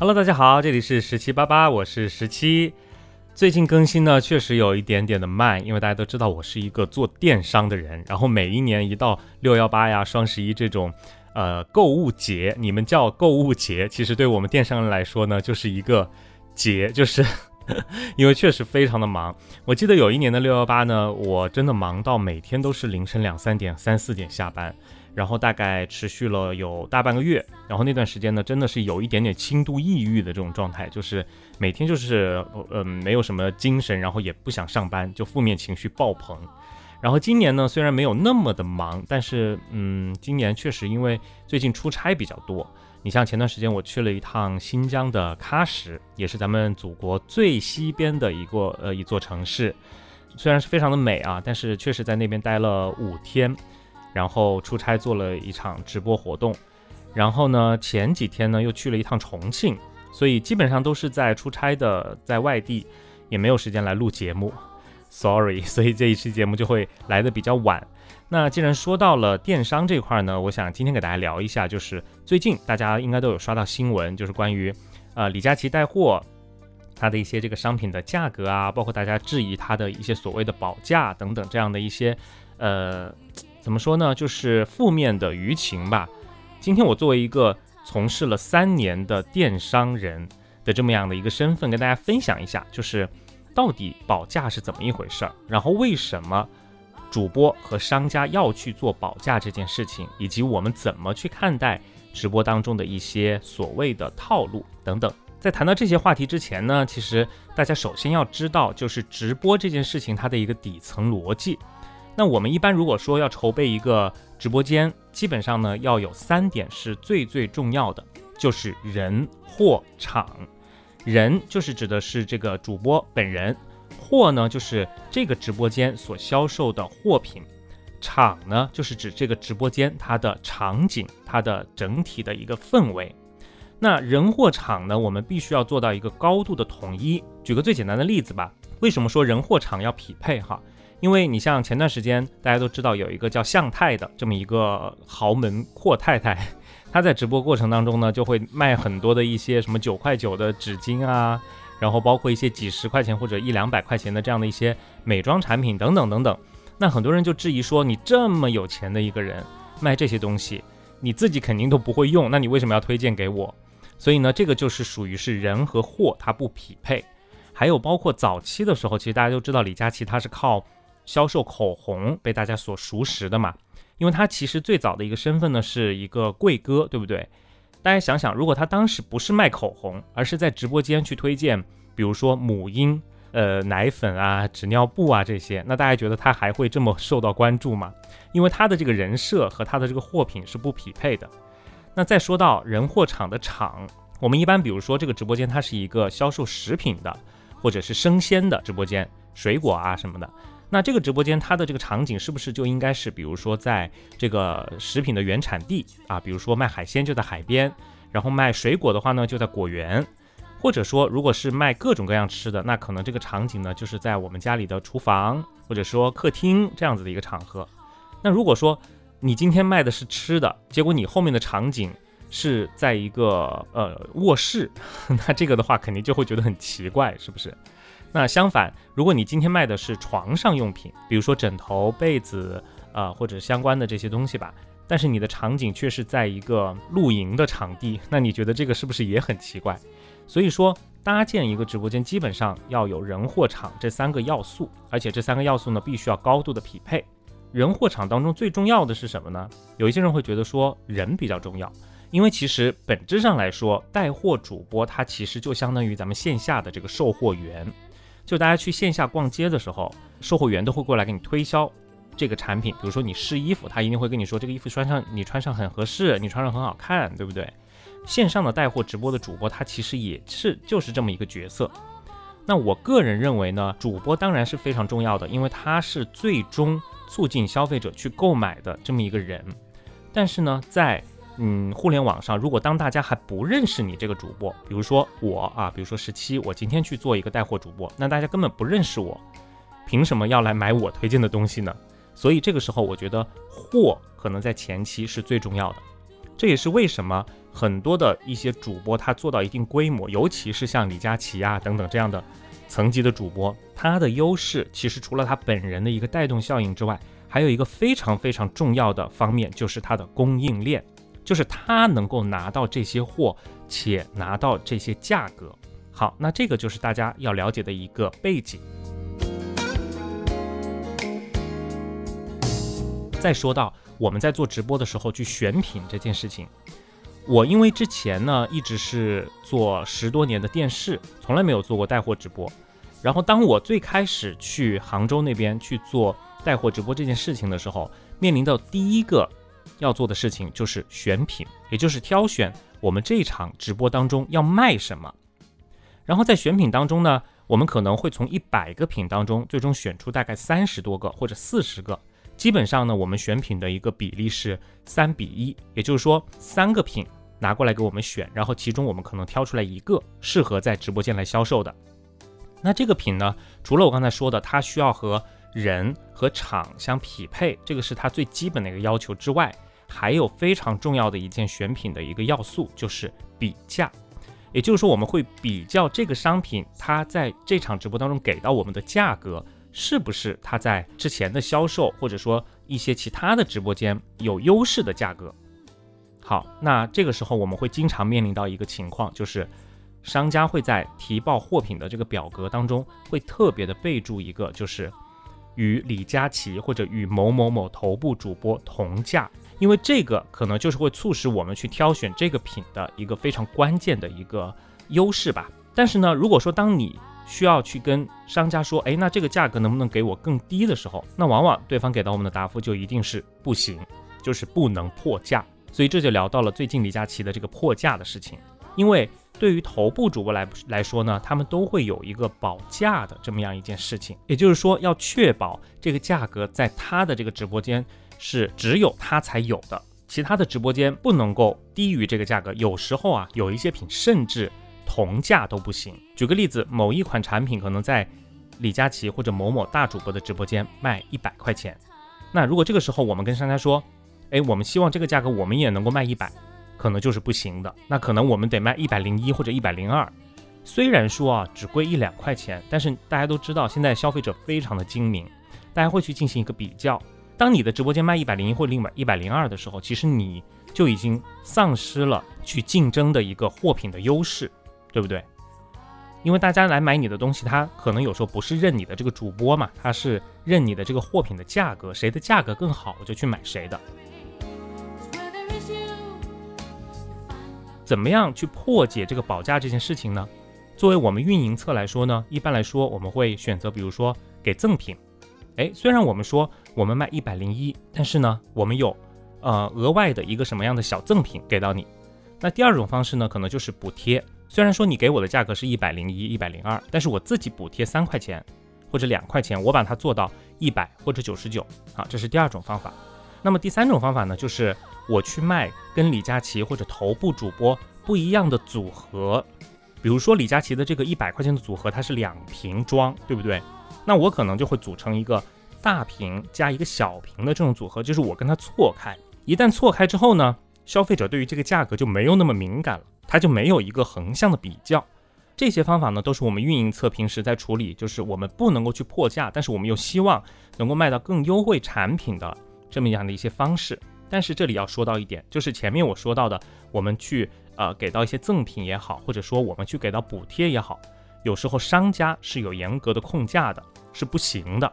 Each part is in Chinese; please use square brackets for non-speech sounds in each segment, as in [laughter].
Hello，大家好，这里是十七八八，我是十七。最近更新呢，确实有一点点的慢，因为大家都知道我是一个做电商的人，然后每一年一到六幺八呀、双十一这种，呃，购物节，你们叫购物节，其实对我们电商人来说呢，就是一个节，就是 [laughs] 因为确实非常的忙。我记得有一年的六幺八呢，我真的忙到每天都是凌晨两三点、三四点下班。然后大概持续了有大半个月，然后那段时间呢，真的是有一点点轻度抑郁的这种状态，就是每天就是呃没有什么精神，然后也不想上班，就负面情绪爆棚。然后今年呢，虽然没有那么的忙，但是嗯，今年确实因为最近出差比较多。你像前段时间我去了一趟新疆的喀什，也是咱们祖国最西边的一个呃一座城市，虽然是非常的美啊，但是确实在那边待了五天。然后出差做了一场直播活动，然后呢，前几天呢又去了一趟重庆，所以基本上都是在出差的，在外地，也没有时间来录节目，[laughs] sorry，所以这一期节目就会来的比较晚。那既然说到了电商这块呢，我想今天给大家聊一下，就是最近大家应该都有刷到新闻，就是关于呃李佳琦带货，它的一些这个商品的价格啊，包括大家质疑它的一些所谓的保价等等这样的一些呃。怎么说呢？就是负面的舆情吧。今天我作为一个从事了三年的电商人的这么样的一个身份，跟大家分享一下，就是到底保价是怎么一回事儿，然后为什么主播和商家要去做保价这件事情，以及我们怎么去看待直播当中的一些所谓的套路等等。在谈到这些话题之前呢，其实大家首先要知道，就是直播这件事情它的一个底层逻辑。那我们一般如果说要筹备一个直播间，基本上呢要有三点是最最重要的，就是人、货、场。人就是指的是这个主播本人，货呢就是这个直播间所销售的货品，场呢就是指这个直播间它的场景，它的整体的一个氛围。那人、货、场呢，我们必须要做到一个高度的统一。举个最简单的例子吧，为什么说人、货、场要匹配哈？因为你像前段时间大家都知道有一个叫向太的这么一个豪门阔太太，她在直播过程当中呢，就会卖很多的一些什么九块九的纸巾啊，然后包括一些几十块钱或者一两百块钱的这样的一些美妆产品等等等等。那很多人就质疑说，你这么有钱的一个人卖这些东西，你自己肯定都不会用，那你为什么要推荐给我？所以呢，这个就是属于是人和货它不匹配。还有包括早期的时候，其实大家都知道李佳琦他是靠。销售口红被大家所熟识的嘛，因为他其实最早的一个身份呢是一个贵哥，对不对？大家想想，如果他当时不是卖口红，而是在直播间去推荐，比如说母婴、呃奶粉啊、纸尿布啊这些，那大家觉得他还会这么受到关注吗？因为他的这个人设和他的这个货品是不匹配的。那再说到人货场的场，我们一般比如说这个直播间它是一个销售食品的，或者是生鲜的直播间，水果啊什么的。那这个直播间它的这个场景是不是就应该是，比如说在这个食品的原产地啊，比如说卖海鲜就在海边，然后卖水果的话呢就在果园，或者说如果是卖各种各样吃的，那可能这个场景呢就是在我们家里的厨房或者说客厅这样子的一个场合。那如果说你今天卖的是吃的，结果你后面的场景是在一个呃卧室，[laughs] 那这个的话肯定就会觉得很奇怪，是不是？那相反，如果你今天卖的是床上用品，比如说枕头、被子，呃，或者相关的这些东西吧，但是你的场景却是在一个露营的场地，那你觉得这个是不是也很奇怪？所以说，搭建一个直播间基本上要有人、货、场这三个要素，而且这三个要素呢，必须要高度的匹配。人、货、场当中最重要的是什么呢？有一些人会觉得说人比较重要，因为其实本质上来说，带货主播他其实就相当于咱们线下的这个售货员。就大家去线下逛街的时候，售货员都会过来给你推销这个产品。比如说你试衣服，他一定会跟你说这个衣服穿上你穿上很合适，你穿上很好看，对不对？线上的带货直播的主播，他其实也是就是这么一个角色。那我个人认为呢，主播当然是非常重要的，因为他是最终促进消费者去购买的这么一个人。但是呢，在嗯，互联网上，如果当大家还不认识你这个主播，比如说我啊，比如说十七，我今天去做一个带货主播，那大家根本不认识我，凭什么要来买我推荐的东西呢？所以这个时候，我觉得货可能在前期是最重要的。这也是为什么很多的一些主播他做到一定规模，尤其是像李佳琦啊等等这样的层级的主播，他的优势其实除了他本人的一个带动效应之外，还有一个非常非常重要的方面，就是它的供应链，就是他能够拿到这些货，且拿到这些价格。好，那这个就是大家要了解的一个背景。再说到我们在做直播的时候去选品这件事情，我因为之前呢一直是做十多年的电视，从来没有做过带货直播。然后当我最开始去杭州那边去做带货直播这件事情的时候，面临的第一个要做的事情就是选品，也就是挑选我们这场直播当中要卖什么。然后在选品当中呢，我们可能会从一百个品当中最终选出大概三十多个或者四十个。基本上呢，我们选品的一个比例是三比一，也就是说三个品拿过来给我们选，然后其中我们可能挑出来一个适合在直播间来销售的。那这个品呢，除了我刚才说的，它需要和人和场相匹配，这个是它最基本的一个要求之外，还有非常重要的一件选品的一个要素，就是比价。也就是说，我们会比较这个商品，它在这场直播当中给到我们的价格，是不是它在之前的销售，或者说一些其他的直播间有优势的价格。好，那这个时候我们会经常面临到一个情况，就是商家会在提报货品的这个表格当中，会特别的备注一个，就是与李佳琦或者与某某某头部主播同价。因为这个可能就是会促使我们去挑选这个品的一个非常关键的一个优势吧。但是呢，如果说当你需要去跟商家说，哎，那这个价格能不能给我更低的时候，那往往对方给到我们的答复就一定是不行，就是不能破价。所以这就聊到了最近李佳琦的这个破价的事情。因为对于头部主播来来说呢，他们都会有一个保价的这么样一件事情，也就是说要确保这个价格在他的这个直播间。是只有他才有的，其他的直播间不能够低于这个价格。有时候啊，有一些品甚至同价都不行。举个例子，某一款产品可能在李佳琦或者某某大主播的直播间卖一百块钱，那如果这个时候我们跟商家说，哎，我们希望这个价格我们也能够卖一百，可能就是不行的。那可能我们得卖一百零一或者一百零二。虽然说啊只贵一两块钱，但是大家都知道现在消费者非常的精明，大家会去进行一个比较。当你的直播间卖一百零一或另外一百零二的时候，其实你就已经丧失了去竞争的一个货品的优势，对不对？因为大家来买你的东西，他可能有时候不是认你的这个主播嘛，他是认你的这个货品的价格，谁的价格更好，我就去买谁的。怎么样去破解这个保价这件事情呢？作为我们运营侧来说呢，一般来说我们会选择，比如说给赠品。哎，虽然我们说我们卖一百零一，但是呢，我们有呃额外的一个什么样的小赠品给到你？那第二种方式呢，可能就是补贴。虽然说你给我的价格是一百零一、一百零二，但是我自己补贴三块钱或者两块钱，我把它做到一百或者九十九。好，这是第二种方法。那么第三种方法呢，就是我去卖跟李佳琦或者头部主播不一样的组合。比如说李佳琦的这个一百块钱的组合，它是两瓶装，对不对？那我可能就会组成一个大瓶加一个小瓶的这种组合，就是我跟它错开。一旦错开之后呢，消费者对于这个价格就没有那么敏感了，他就没有一个横向的比较。这些方法呢，都是我们运营侧平时在处理，就是我们不能够去破价，但是我们又希望能够卖到更优惠产品的这么样的一些方式。但是这里要说到一点，就是前面我说到的，我们去呃给到一些赠品也好，或者说我们去给到补贴也好。有时候商家是有严格的控价的，是不行的。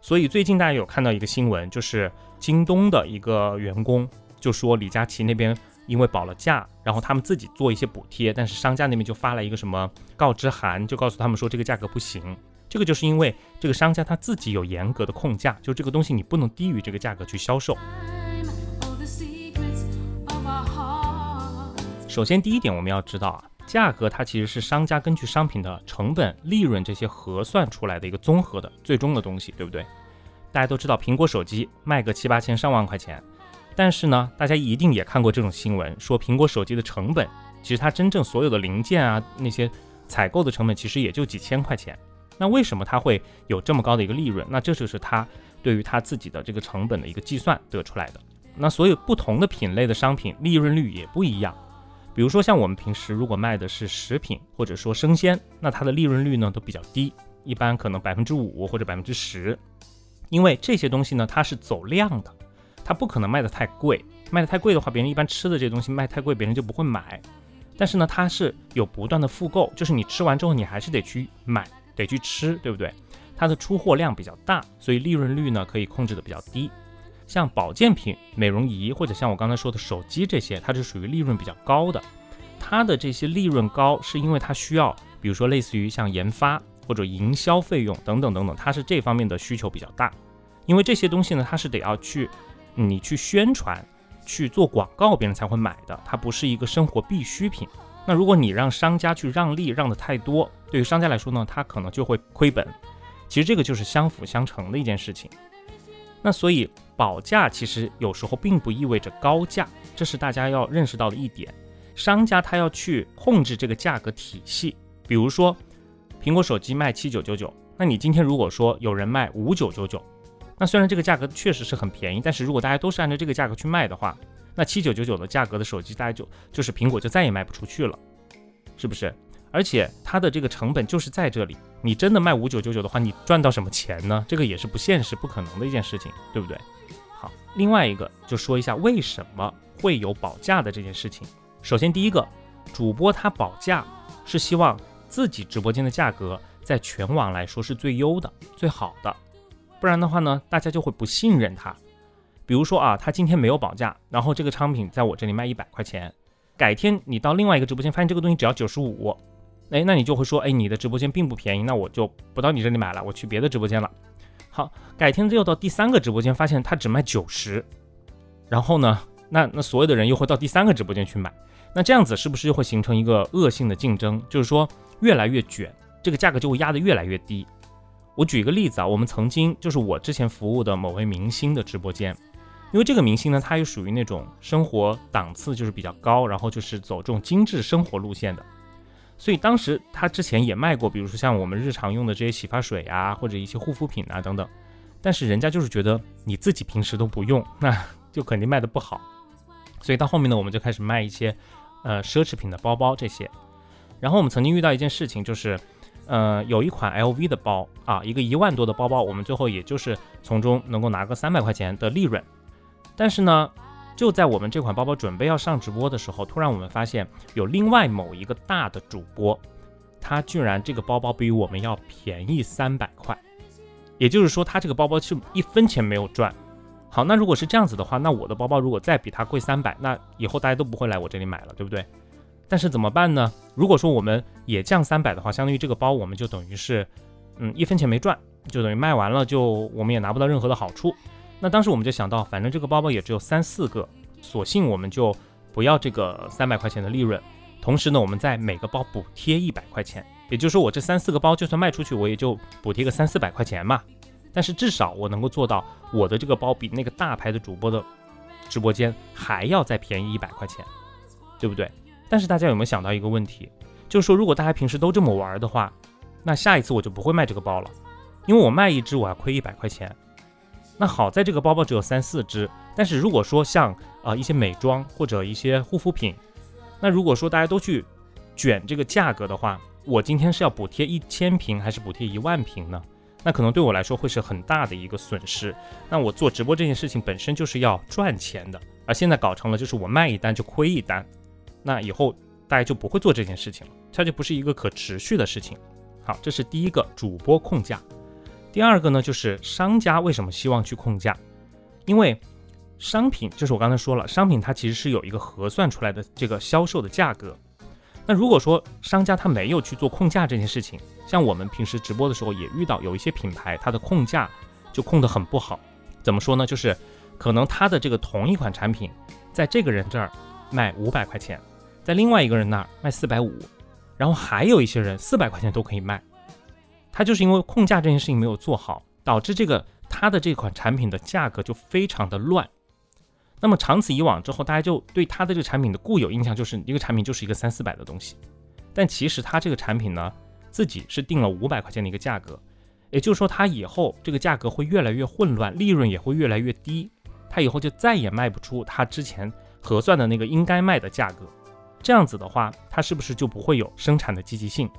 所以最近大家有看到一个新闻，就是京东的一个员工就说李佳琦那边因为保了价，然后他们自己做一些补贴，但是商家那边就发了一个什么告知函，就告诉他们说这个价格不行。这个就是因为这个商家他自己有严格的控价，就这个东西你不能低于这个价格去销售。首先第一点我们要知道啊。价格它其实是商家根据商品的成本、利润这些核算出来的一个综合的最终的东西，对不对？大家都知道苹果手机卖个七八千、上万块钱，但是呢，大家一定也看过这种新闻，说苹果手机的成本其实它真正所有的零件啊那些采购的成本其实也就几千块钱。那为什么它会有这么高的一个利润？那这就是它对于它自己的这个成本的一个计算得出来的。那所有不同的品类的商品利润率也不一样。比如说像我们平时如果卖的是食品或者说生鲜，那它的利润率呢都比较低，一般可能百分之五或者百分之十。因为这些东西呢它是走量的，它不可能卖的太贵，卖的太贵的话，别人一般吃的这些东西卖太贵，别人就不会买。但是呢，它是有不断的复购，就是你吃完之后你还是得去买，得去吃，对不对？它的出货量比较大，所以利润率呢可以控制的比较低。像保健品、美容仪或者像我刚才说的手机这些，它是属于利润比较高的。它的这些利润高，是因为它需要，比如说类似于像研发或者营销费用等等等等，它是这方面的需求比较大。因为这些东西呢，它是得要去你去宣传、去做广告，别人才会买的。它不是一个生活必需品。那如果你让商家去让利让的太多，对于商家来说呢，他可能就会亏本。其实这个就是相辅相成的一件事情。那所以保价其实有时候并不意味着高价，这是大家要认识到的一点。商家他要去控制这个价格体系，比如说苹果手机卖七九九九，那你今天如果说有人卖五九九九，那虽然这个价格确实是很便宜，但是如果大家都是按照这个价格去卖的话，那七九九九的价格的手机大家就就是苹果就再也卖不出去了，是不是？而且它的这个成本就是在这里，你真的卖五九九九的话，你赚到什么钱呢？这个也是不现实、不可能的一件事情，对不对？好，另外一个就说一下为什么会有保价的这件事情。首先，第一个，主播他保价是希望自己直播间的价格在全网来说是最优的、最好的，不然的话呢，大家就会不信任他。比如说啊，他今天没有保价，然后这个商品在我这里卖一百块钱，改天你到另外一个直播间发现这个东西只要九十五。哎，那你就会说，哎，你的直播间并不便宜，那我就不到你这里买了，我去别的直播间了。好，改天又到第三个直播间，发现他只卖九十，然后呢，那那所有的人又会到第三个直播间去买，那这样子是不是又会形成一个恶性的竞争？就是说越来越卷，这个价格就会压得越来越低。我举一个例子啊，我们曾经就是我之前服务的某位明星的直播间，因为这个明星呢，他也属于那种生活档次就是比较高，然后就是走这种精致生活路线的。所以当时他之前也卖过，比如说像我们日常用的这些洗发水啊，或者一些护肤品啊等等，但是人家就是觉得你自己平时都不用，[laughs] 那就肯定卖的不好。所以到后面呢，我们就开始卖一些呃奢侈品的包包这些。然后我们曾经遇到一件事情，就是呃有一款 LV 的包啊，一个一万多的包包，我们最后也就是从中能够拿个三百块钱的利润，但是呢。就在我们这款包包准备要上直播的时候，突然我们发现有另外某一个大的主播，他居然这个包包比我们要便宜三百块，也就是说他这个包包是一分钱没有赚。好，那如果是这样子的话，那我的包包如果再比他贵三百，那以后大家都不会来我这里买了，对不对？但是怎么办呢？如果说我们也降三百的话，相当于这个包我们就等于是，嗯，一分钱没赚，就等于卖完了就我们也拿不到任何的好处。那当时我们就想到，反正这个包包也只有三四个，索性我们就不要这个三百块钱的利润，同时呢，我们在每个包补贴一百块钱，也就是说我这三四个包就算卖出去，我也就补贴个三四百块钱嘛。但是至少我能够做到，我的这个包比那个大牌的主播的直播间还要再便宜一百块钱，对不对？但是大家有没有想到一个问题，就是说如果大家平时都这么玩的话，那下一次我就不会卖这个包了，因为我卖一只我要亏一百块钱。那好在这个包包只有三四只，但是如果说像啊一些美妆或者一些护肤品，那如果说大家都去卷这个价格的话，我今天是要补贴一千瓶还是补贴一万瓶呢？那可能对我来说会是很大的一个损失。那我做直播这件事情本身就是要赚钱的，而现在搞成了就是我卖一单就亏一单，那以后大家就不会做这件事情了，它就不是一个可持续的事情。好，这是第一个主播控价。第二个呢，就是商家为什么希望去控价？因为商品就是我刚才说了，商品它其实是有一个核算出来的这个销售的价格。那如果说商家他没有去做控价这件事情，像我们平时直播的时候也遇到有一些品牌，它的控价就控得很不好。怎么说呢？就是可能他的这个同一款产品，在这个人这儿卖五百块钱，在另外一个人那儿卖四百五，然后还有一些人四百块钱都可以卖。它就是因为控价这件事情没有做好，导致这个它的这款产品的价格就非常的乱。那么长此以往之后，大家就对它的这个产品的固有印象就是一个产品就是一个三四百的东西。但其实它这个产品呢，自己是定了五百块钱的一个价格，也就是说它以后这个价格会越来越混乱，利润也会越来越低。他以后就再也卖不出他之前核算的那个应该卖的价格。这样子的话，他是不是就不会有生产的积极性，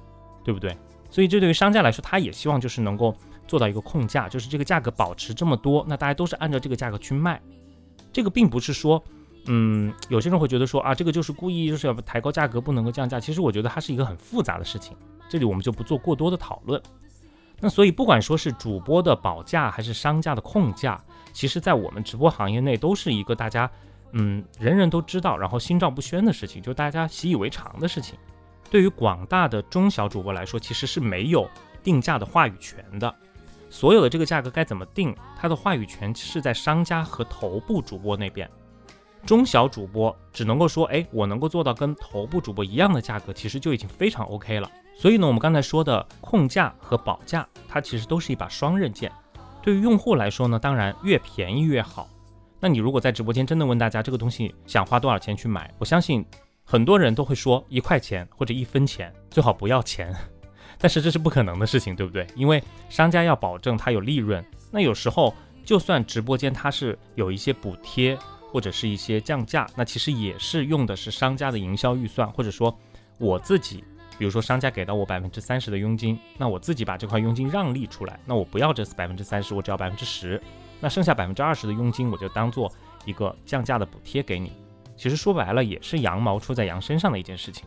对不对？所以这对于商家来说，他也希望就是能够做到一个控价，就是这个价格保持这么多，那大家都是按照这个价格去卖。这个并不是说，嗯，有些人会觉得说啊，这个就是故意就是要抬高价格，不能够降价。其实我觉得它是一个很复杂的事情，这里我们就不做过多的讨论。那所以不管说是主播的保价还是商家的控价，其实在我们直播行业内都是一个大家嗯人人都知道，然后心照不宣的事情，就大家习以为常的事情。对于广大的中小主播来说，其实是没有定价的话语权的。所有的这个价格该怎么定，它的话语权是在商家和头部主播那边。中小主播只能够说，哎，我能够做到跟头部主播一样的价格，其实就已经非常 OK 了。所以呢，我们刚才说的控价和保价，它其实都是一把双刃剑。对于用户来说呢，当然越便宜越好。那你如果在直播间真的问大家这个东西想花多少钱去买，我相信。很多人都会说一块钱或者一分钱，最好不要钱，[laughs] 但是这是不可能的事情，对不对？因为商家要保证他有利润。那有时候就算直播间它是有一些补贴或者是一些降价，那其实也是用的是商家的营销预算，或者说我自己，比如说商家给到我百分之三十的佣金，那我自己把这块佣金让利出来，那我不要这百分之三十，我只要百分之十，那剩下百分之二十的佣金我就当做一个降价的补贴给你。其实说白了也是羊毛出在羊身上的一件事情。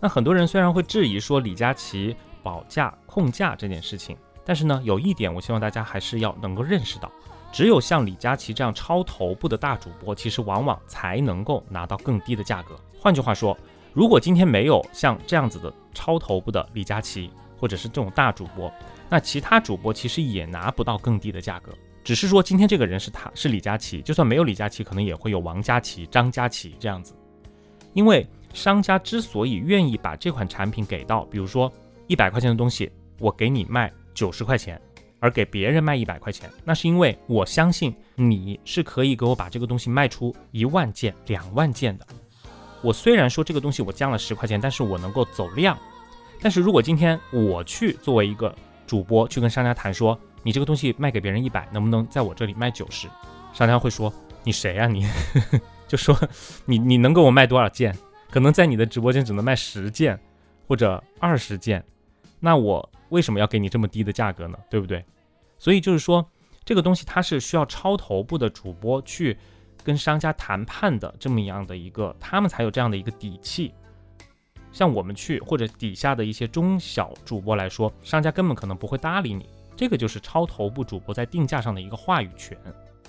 那很多人虽然会质疑说李佳琦保价控价这件事情，但是呢，有一点我希望大家还是要能够认识到，只有像李佳琦这样超头部的大主播，其实往往才能够拿到更低的价格。换句话说，如果今天没有像这样子的超头部的李佳琦，或者是这种大主播，那其他主播其实也拿不到更低的价格。只是说今天这个人是他是李佳琦，就算没有李佳琦，可能也会有王佳琦、张佳琦这样子。因为商家之所以愿意把这款产品给到，比如说一百块钱的东西，我给你卖九十块钱，而给别人卖一百块钱，那是因为我相信你是可以给我把这个东西卖出一万件、两万件的。我虽然说这个东西我降了十块钱，但是我能够走量。但是如果今天我去作为一个主播去跟商家谈说，你这个东西卖给别人一百，能不能在我这里卖九十？商家会说你谁啊？[laughs] 你就说你你能给我卖多少件？可能在你的直播间只能卖十件或者二十件，那我为什么要给你这么低的价格呢？对不对？所以就是说这个东西它是需要超头部的主播去跟商家谈判的这么样的一个，他们才有这样的一个底气。像我们去或者底下的一些中小主播来说，商家根本可能不会搭理你。这个就是超头部主播在定价上的一个话语权，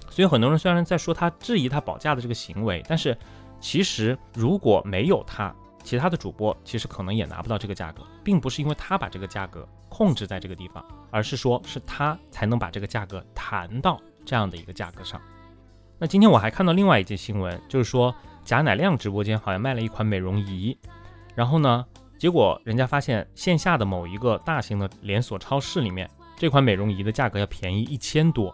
所以很多人虽然在说他质疑他保价的这个行为，但是其实如果没有他，其他的主播其实可能也拿不到这个价格，并不是因为他把这个价格控制在这个地方，而是说是他才能把这个价格谈到这样的一个价格上。那今天我还看到另外一件新闻，就是说贾乃亮直播间好像卖了一款美容仪，然后呢，结果人家发现线下的某一个大型的连锁超市里面。这款美容仪的价格要便宜一千多，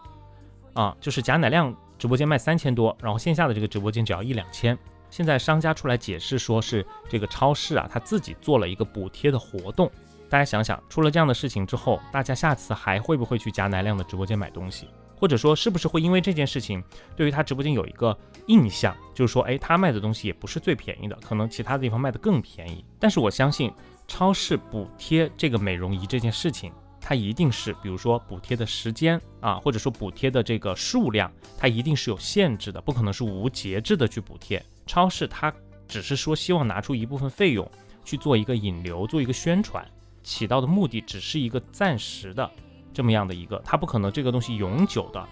啊，就是贾乃亮直播间卖三千多，然后线下的这个直播间只要一两千。现在商家出来解释说是这个超市啊，他自己做了一个补贴的活动。大家想想，出了这样的事情之后，大家下次还会不会去贾乃亮的直播间买东西？或者说，是不是会因为这件事情对于他直播间有一个印象，就是说，哎，他卖的东西也不是最便宜的，可能其他的地方卖的更便宜。但是我相信，超市补贴这个美容仪这件事情。它一定是，比如说补贴的时间啊，或者说补贴的这个数量，它一定是有限制的，不可能是无节制的去补贴。超市它只是说希望拿出一部分费用去做一个引流，做一个宣传，起到的目的只是一个暂时的这么样的一个，它不可能这个东西永久的，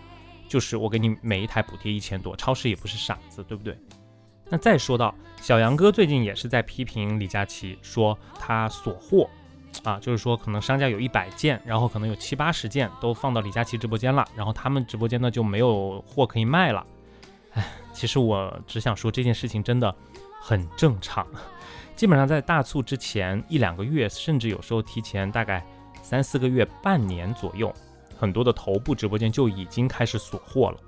就是我给你每一台补贴一千多，超市也不是傻子，对不对？那再说到小杨哥最近也是在批评李佳琦，说他锁货。啊，就是说，可能商家有一百件，然后可能有七八十件都放到李佳琦直播间了，然后他们直播间呢就没有货可以卖了。哎，其实我只想说这件事情真的很正常，基本上在大促之前一两个月，甚至有时候提前大概三四个月、半年左右，很多的头部直播间就已经开始锁货了。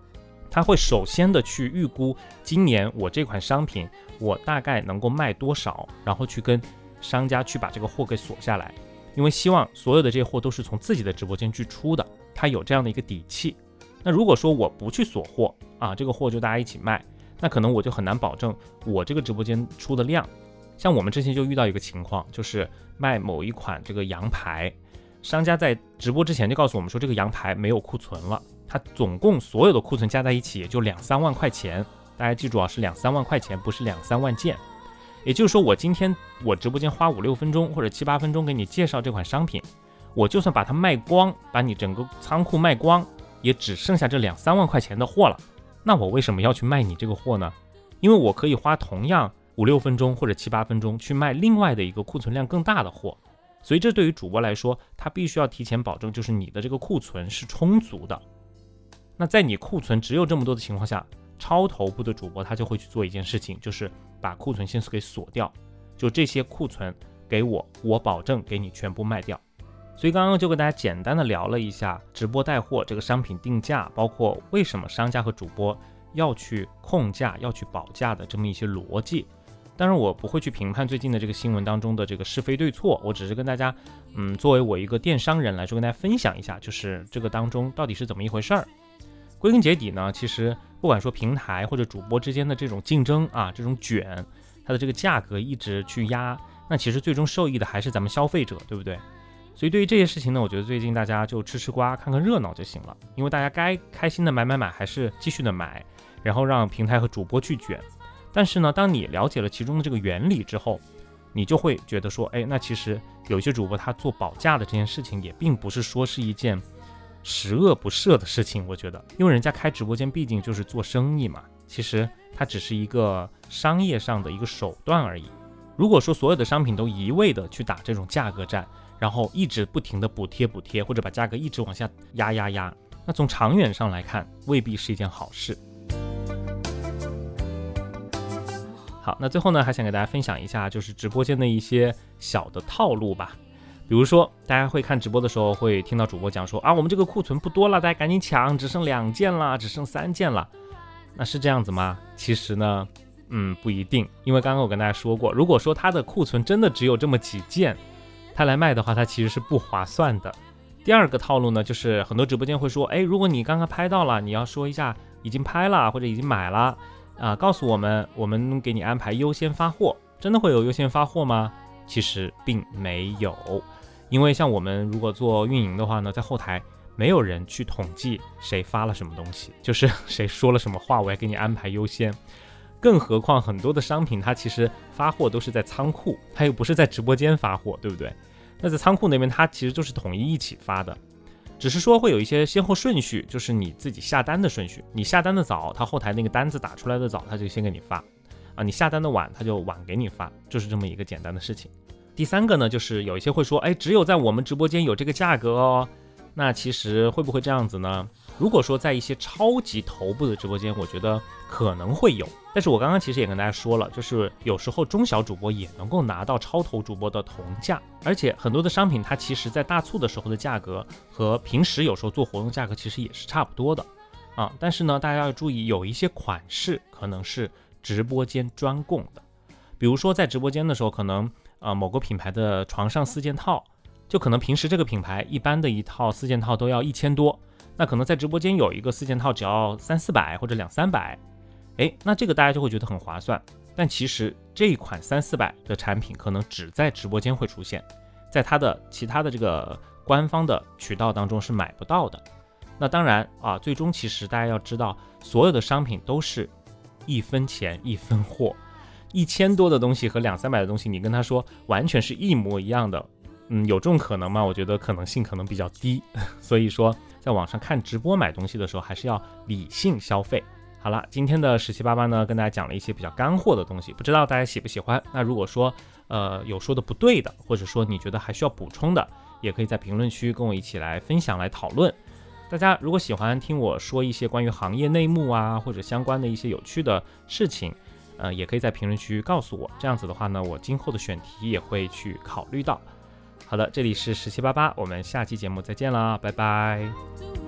他会首先的去预估今年我这款商品我大概能够卖多少，然后去跟。商家去把这个货给锁下来，因为希望所有的这些货都是从自己的直播间去出的，他有这样的一个底气。那如果说我不去锁货啊，这个货就大家一起卖，那可能我就很难保证我这个直播间出的量。像我们之前就遇到一个情况，就是卖某一款这个羊排，商家在直播之前就告诉我们说这个羊排没有库存了，它总共所有的库存加在一起也就两三万块钱，大家记住啊，是两三万块钱，不是两三万件。也就是说，我今天我直播间花五六分钟或者七八分钟给你介绍这款商品，我就算把它卖光，把你整个仓库卖光，也只剩下这两三万块钱的货了。那我为什么要去卖你这个货呢？因为我可以花同样。五六分钟或者七八分钟去卖另外的一个库存量更大的货，所以这对于主播来说，他必须要提前保证，就是你的这个库存是充足的。那在你库存只有这么多的情况下，超头部的主播他就会去做一件事情，就是把库存先给锁掉，就这些库存给我，我保证给你全部卖掉。所以刚刚就跟大家简单的聊了一下直播带货这个商品定价，包括为什么商家和主播要去控价、要去保价的这么一些逻辑。当然，我不会去评判最近的这个新闻当中的这个是非对错，我只是跟大家，嗯，作为我一个电商人来说，跟大家分享一下，就是这个当中到底是怎么一回事儿。归根结底呢，其实不管说平台或者主播之间的这种竞争啊，这种卷，它的这个价格一直去压，那其实最终受益的还是咱们消费者，对不对？所以对于这些事情呢，我觉得最近大家就吃吃瓜，看看热闹就行了，因为大家该开心的买买买，还是继续的买，然后让平台和主播去卷。但是呢，当你了解了其中的这个原理之后，你就会觉得说，哎，那其实有些主播他做保价的这件事情，也并不是说是一件十恶不赦的事情。我觉得，因为人家开直播间毕竟就是做生意嘛，其实它只是一个商业上的一个手段而已。如果说所有的商品都一味的去打这种价格战，然后一直不停的补贴补贴，或者把价格一直往下压压压，那从长远上来看，未必是一件好事。好，那最后呢，还想给大家分享一下，就是直播间的一些小的套路吧。比如说，大家会看直播的时候，会听到主播讲说啊，我们这个库存不多了，大家赶紧抢，只剩两件了，只剩三件了。那是这样子吗？其实呢，嗯，不一定，因为刚刚我跟大家说过，如果说它的库存真的只有这么几件，它来卖的话，它其实是不划算的。第二个套路呢，就是很多直播间会说，哎，如果你刚刚拍到了，你要说一下已经拍了或者已经买了。啊，告诉我们，我们给你安排优先发货，真的会有优先发货吗？其实并没有，因为像我们如果做运营的话呢，在后台没有人去统计谁发了什么东西，就是谁说了什么话，我也给你安排优先。更何况很多的商品，它其实发货都是在仓库，它又不是在直播间发货，对不对？那在仓库那边，它其实就是统一一起发的。只是说会有一些先后顺序，就是你自己下单的顺序。你下单的早，他后台那个单子打出来的早，他就先给你发啊。你下单的晚，他就晚给你发，就是这么一个简单的事情。第三个呢，就是有一些会说，哎，只有在我们直播间有这个价格哦。那其实会不会这样子呢？如果说在一些超级头部的直播间，我觉得可能会有。但是我刚刚其实也跟大家说了，就是有时候中小主播也能够拿到超头主播的同价，而且很多的商品它其实在大促的时候的价格和平时有时候做活动价格其实也是差不多的啊。但是呢，大家要注意，有一些款式可能是直播间专供的，比如说在直播间的时候，可能啊某个品牌的床上四件套，就可能平时这个品牌一般的一套四件套都要一千多。那可能在直播间有一个四件套，只要三四百或者两三百，哎，那这个大家就会觉得很划算。但其实这一款三四百的产品，可能只在直播间会出现，在它的其他的这个官方的渠道当中是买不到的。那当然啊，最终其实大家要知道，所有的商品都是一分钱一分货，一千多的东西和两三百的东西，你跟他说完全是一模一样的，嗯，有这种可能吗？我觉得可能性可能比较低。[laughs] 所以说。在网上看直播买东西的时候，还是要理性消费。好了，今天的十七八八呢，跟大家讲了一些比较干货的东西，不知道大家喜不喜欢？那如果说呃有说的不对的，或者说你觉得还需要补充的，也可以在评论区跟我一起来分享来讨论。大家如果喜欢听我说一些关于行业内幕啊，或者相关的一些有趣的事情，呃，也可以在评论区告诉我。这样子的话呢，我今后的选题也会去考虑到。好的，这里是十七八八，我们下期节目再见啦，拜拜。